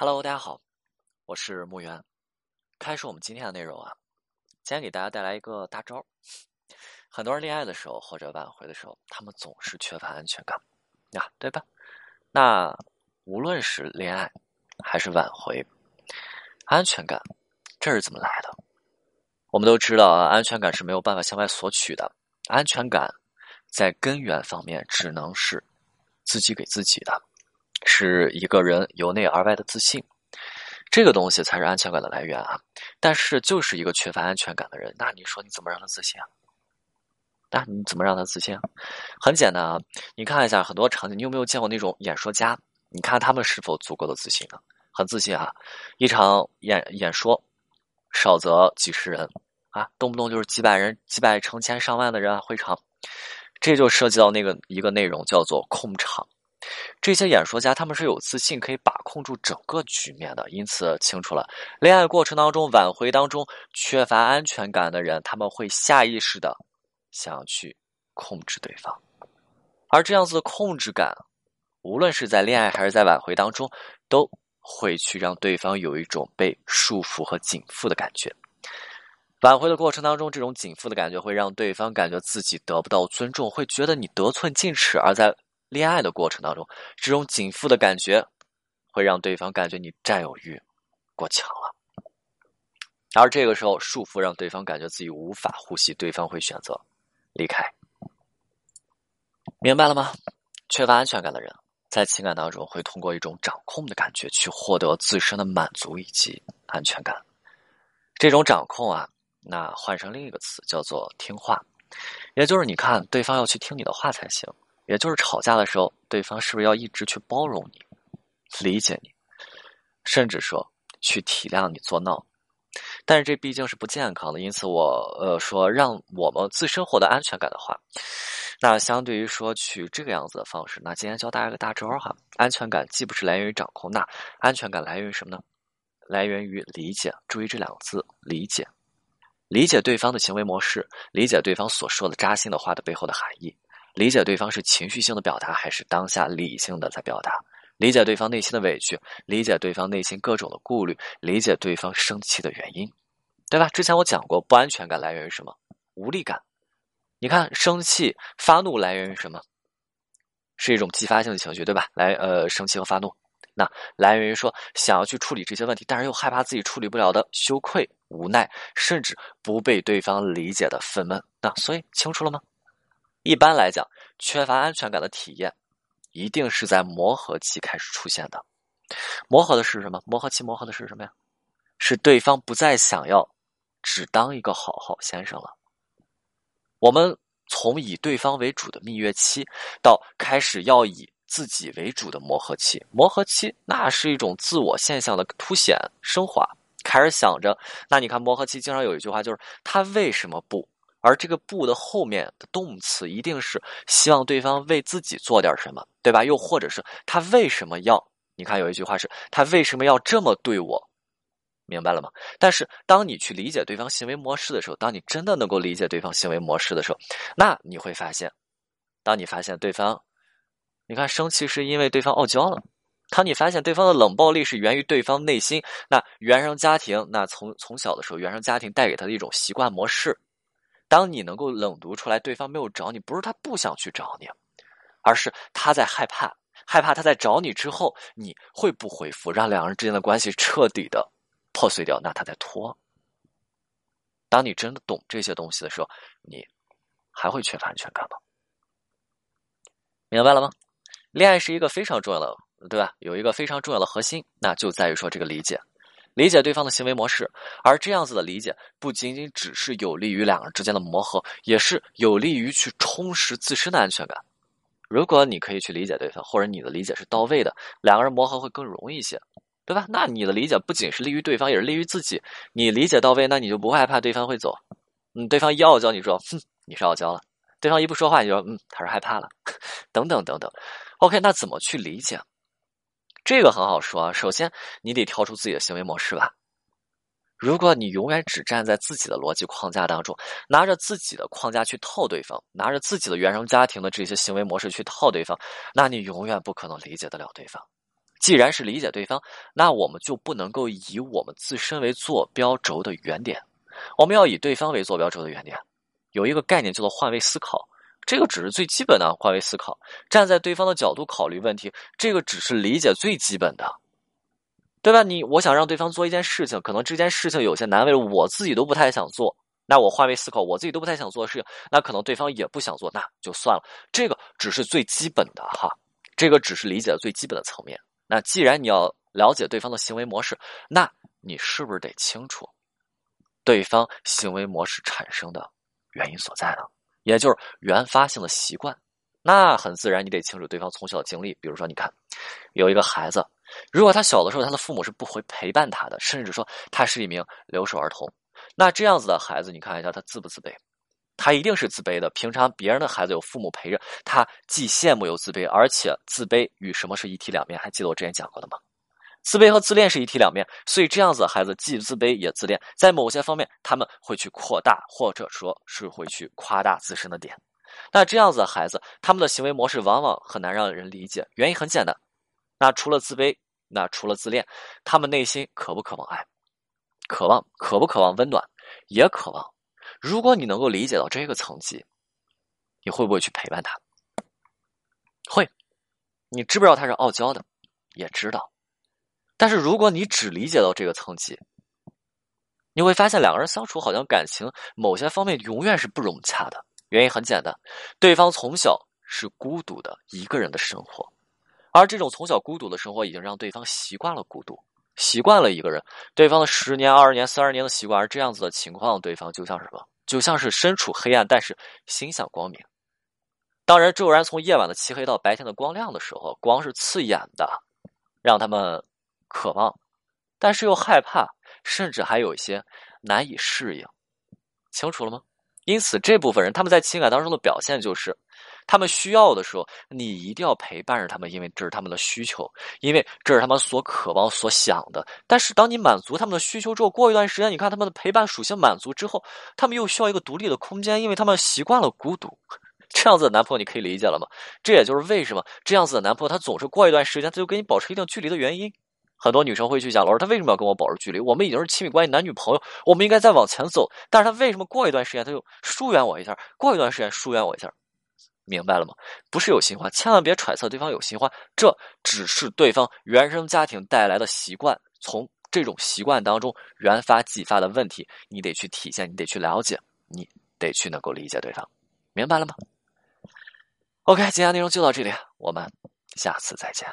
Hello，大家好，我是木源。开始我们今天的内容啊，今天给大家带来一个大招。很多人恋爱的时候或者挽回的时候，他们总是缺乏安全感，呀，对吧？那无论是恋爱还是挽回，安全感这是怎么来的？我们都知道啊，安全感是没有办法向外索取的。安全感在根源方面只能是自己给自己的。是一个人由内而外的自信，这个东西才是安全感的来源啊！但是就是一个缺乏安全感的人，那你说你怎么让他自信啊？那你怎么让他自信啊？很简单啊，你看一下很多场景，你有没有见过那种演说家？你看他们是否足够的自信呢？很自信啊！一场演演说，少则几十人啊，动不动就是几百人、几百、成千上万的人啊会场，这就涉及到那个一个内容叫做控场。这些演说家他们是有自信可以把控住整个局面的，因此清楚了，恋爱过程当中、挽回当中缺乏安全感的人，他们会下意识的想要去控制对方，而这样子的控制感，无论是在恋爱还是在挽回当中，都会去让对方有一种被束缚和紧缚的感觉。挽回的过程当中，这种紧缚的感觉会让对方感觉自己得不到尊重，会觉得你得寸进尺，而在。恋爱的过程当中，这种紧缚的感觉会让对方感觉你占有欲过强了，而这个时候束缚让对方感觉自己无法呼吸，对方会选择离开。明白了吗？缺乏安全感的人在情感当中会通过一种掌控的感觉去获得自身的满足以及安全感。这种掌控啊，那换成另一个词叫做听话，也就是你看对方要去听你的话才行。也就是吵架的时候，对方是不是要一直去包容你、理解你，甚至说去体谅你作闹？但是这毕竟是不健康的，因此我呃说，让我们自身获得安全感的话，那相对于说去这个样子的方式，那今天教大家个大招哈。安全感既不是来源于掌控，那安全感来源于什么呢？来源于理解。注意这两个字：理解，理解对方的行为模式，理解对方所说的扎心的话的背后的含义。理解对方是情绪性的表达还是当下理性的在表达，理解对方内心的委屈，理解对方内心各种的顾虑，理解对方生气的原因，对吧？之前我讲过，不安全感来源于什么？无力感。你看，生气、发怒来源于什么？是一种激发性的情绪，对吧？来，呃，生气和发怒，那来源于说想要去处理这些问题，但是又害怕自己处理不了的羞愧、无奈，甚至不被对方理解的愤懑。那所以清楚了吗？一般来讲，缺乏安全感的体验，一定是在磨合期开始出现的。磨合的是什么？磨合期磨合的是什么呀？是对方不再想要只当一个好好先生了。我们从以对方为主的蜜月期，到开始要以自己为主的磨合期。磨合期那是一种自我现象的凸显升华。开始想着，那你看磨合期经常有一句话，就是他为什么不？而这个“不”的后面的动词一定是希望对方为自己做点什么，对吧？又或者是他为什么要？你看有一句话是他为什么要这么对我？明白了吗？但是当你去理解对方行为模式的时候，当你真的能够理解对方行为模式的时候，那你会发现，当你发现对方，你看生气是因为对方傲娇了，当你发现对方的冷暴力是源于对方内心那原生家庭，那从从小的时候原生家庭带给他的一种习惯模式。当你能够冷读出来，对方没有找你，不是他不想去找你，而是他在害怕，害怕他在找你之后你会不回复，让两人之间的关系彻底的破碎掉。那他在拖。当你真的懂这些东西的时候，你还会缺乏安全感吗？明白了吗？恋爱是一个非常重要的，对吧？有一个非常重要的核心，那就在于说这个理解。理解对方的行为模式，而这样子的理解不仅仅只是有利于两人之间的磨合，也是有利于去充实自身的安全感。如果你可以去理解对方，或者你的理解是到位的，两个人磨合会更容易一些，对吧？那你的理解不仅是利于对方，也是利于自己。你理解到位，那你就不会害怕对方会走。嗯，对方一傲娇，你说，哼，你是傲娇了；对方一不说话，你说，嗯，他是害怕了，等等等等。OK，那怎么去理解？这个很好说啊，首先你得跳出自己的行为模式吧。如果你永远只站在自己的逻辑框架当中，拿着自己的框架去套对方，拿着自己的原生家庭的这些行为模式去套对方，那你永远不可能理解得了对方。既然是理解对方，那我们就不能够以我们自身为坐标轴的原点，我们要以对方为坐标轴的原点。有一个概念叫做换位思考，这个只是最基本的换位思考，站在对方的角度考虑问题，这个只是理解最基本的，对吧？你我想让对方做一件事情，可能这件事情有些难为，我自己都不太想做，那我换位思考，我自己都不太想做的事情，那可能对方也不想做，那就算了。这个只是最基本的哈，这个只是理解的最基本的层面。那既然你要了解对方的行为模式，那你是不是得清楚对方行为模式产生的原因所在呢？也就是原发性的习惯。那很自然，你得清楚对方从小的经历。比如说，你看有一个孩子，如果他小的时候他的父母是不会陪伴他的，甚至说他是一名留守儿童，那这样子的孩子，你看一下他自不自卑？他一定是自卑的。平常别人的孩子有父母陪着，他既羡慕又自卑，而且自卑与什么是一体两面？还记得我之前讲过的吗？自卑和自恋是一体两面，所以这样子的孩子既自卑也自恋，在某些方面他们会去扩大，或者说是会去夸大自身的点。那这样子的孩子，他们的行为模式往往很难让人理解。原因很简单，那除了自卑，那除了自恋，他们内心渴不渴望爱？渴望，渴不渴望温暖？也渴望。如果你能够理解到这个层级，你会不会去陪伴他？会。你知不知道他是傲娇的？也知道。但是如果你只理解到这个层级，你会发现两个人相处好像感情某些方面永远是不融洽的。原因很简单，对方从小是孤独的一个人的生活，而这种从小孤独的生活已经让对方习惯了孤独。习惯了一个人，对方的十年、二十年、三十年的习惯，而这样子的情况，对方就像什么？就像是身处黑暗，但是心向光明。当然，骤然从夜晚的漆黑到白天的光亮的时候，光是刺眼的，让他们渴望，但是又害怕，甚至还有一些难以适应。清楚了吗？因此，这部分人他们在情感当中的表现就是。他们需要的时候，你一定要陪伴着他们，因为这是他们的需求，因为这是他们所渴望、所想的。但是，当你满足他们的需求之后，过一段时间，你看他们的陪伴属性满足之后，他们又需要一个独立的空间，因为他们习惯了孤独。这样子的男朋友，你可以理解了吗？这也就是为什么这样子的男朋友，他总是过一段时间他就跟你保持一定距离的原因。很多女生会去讲，老师他为什么要跟我保持距离？我们已经是亲密关系，男女朋友，我们应该再往前走。但是他为什么过一段时间他就疏远我一下？过一段时间疏远我一下？明白了吗？不是有新欢，千万别揣测对方有新欢，这只是对方原生家庭带来的习惯，从这种习惯当中原发继发的问题，你得去体现，你得去了解，你得去能够理解对方，明白了吗？OK，今天内容就到这里，我们下次再见。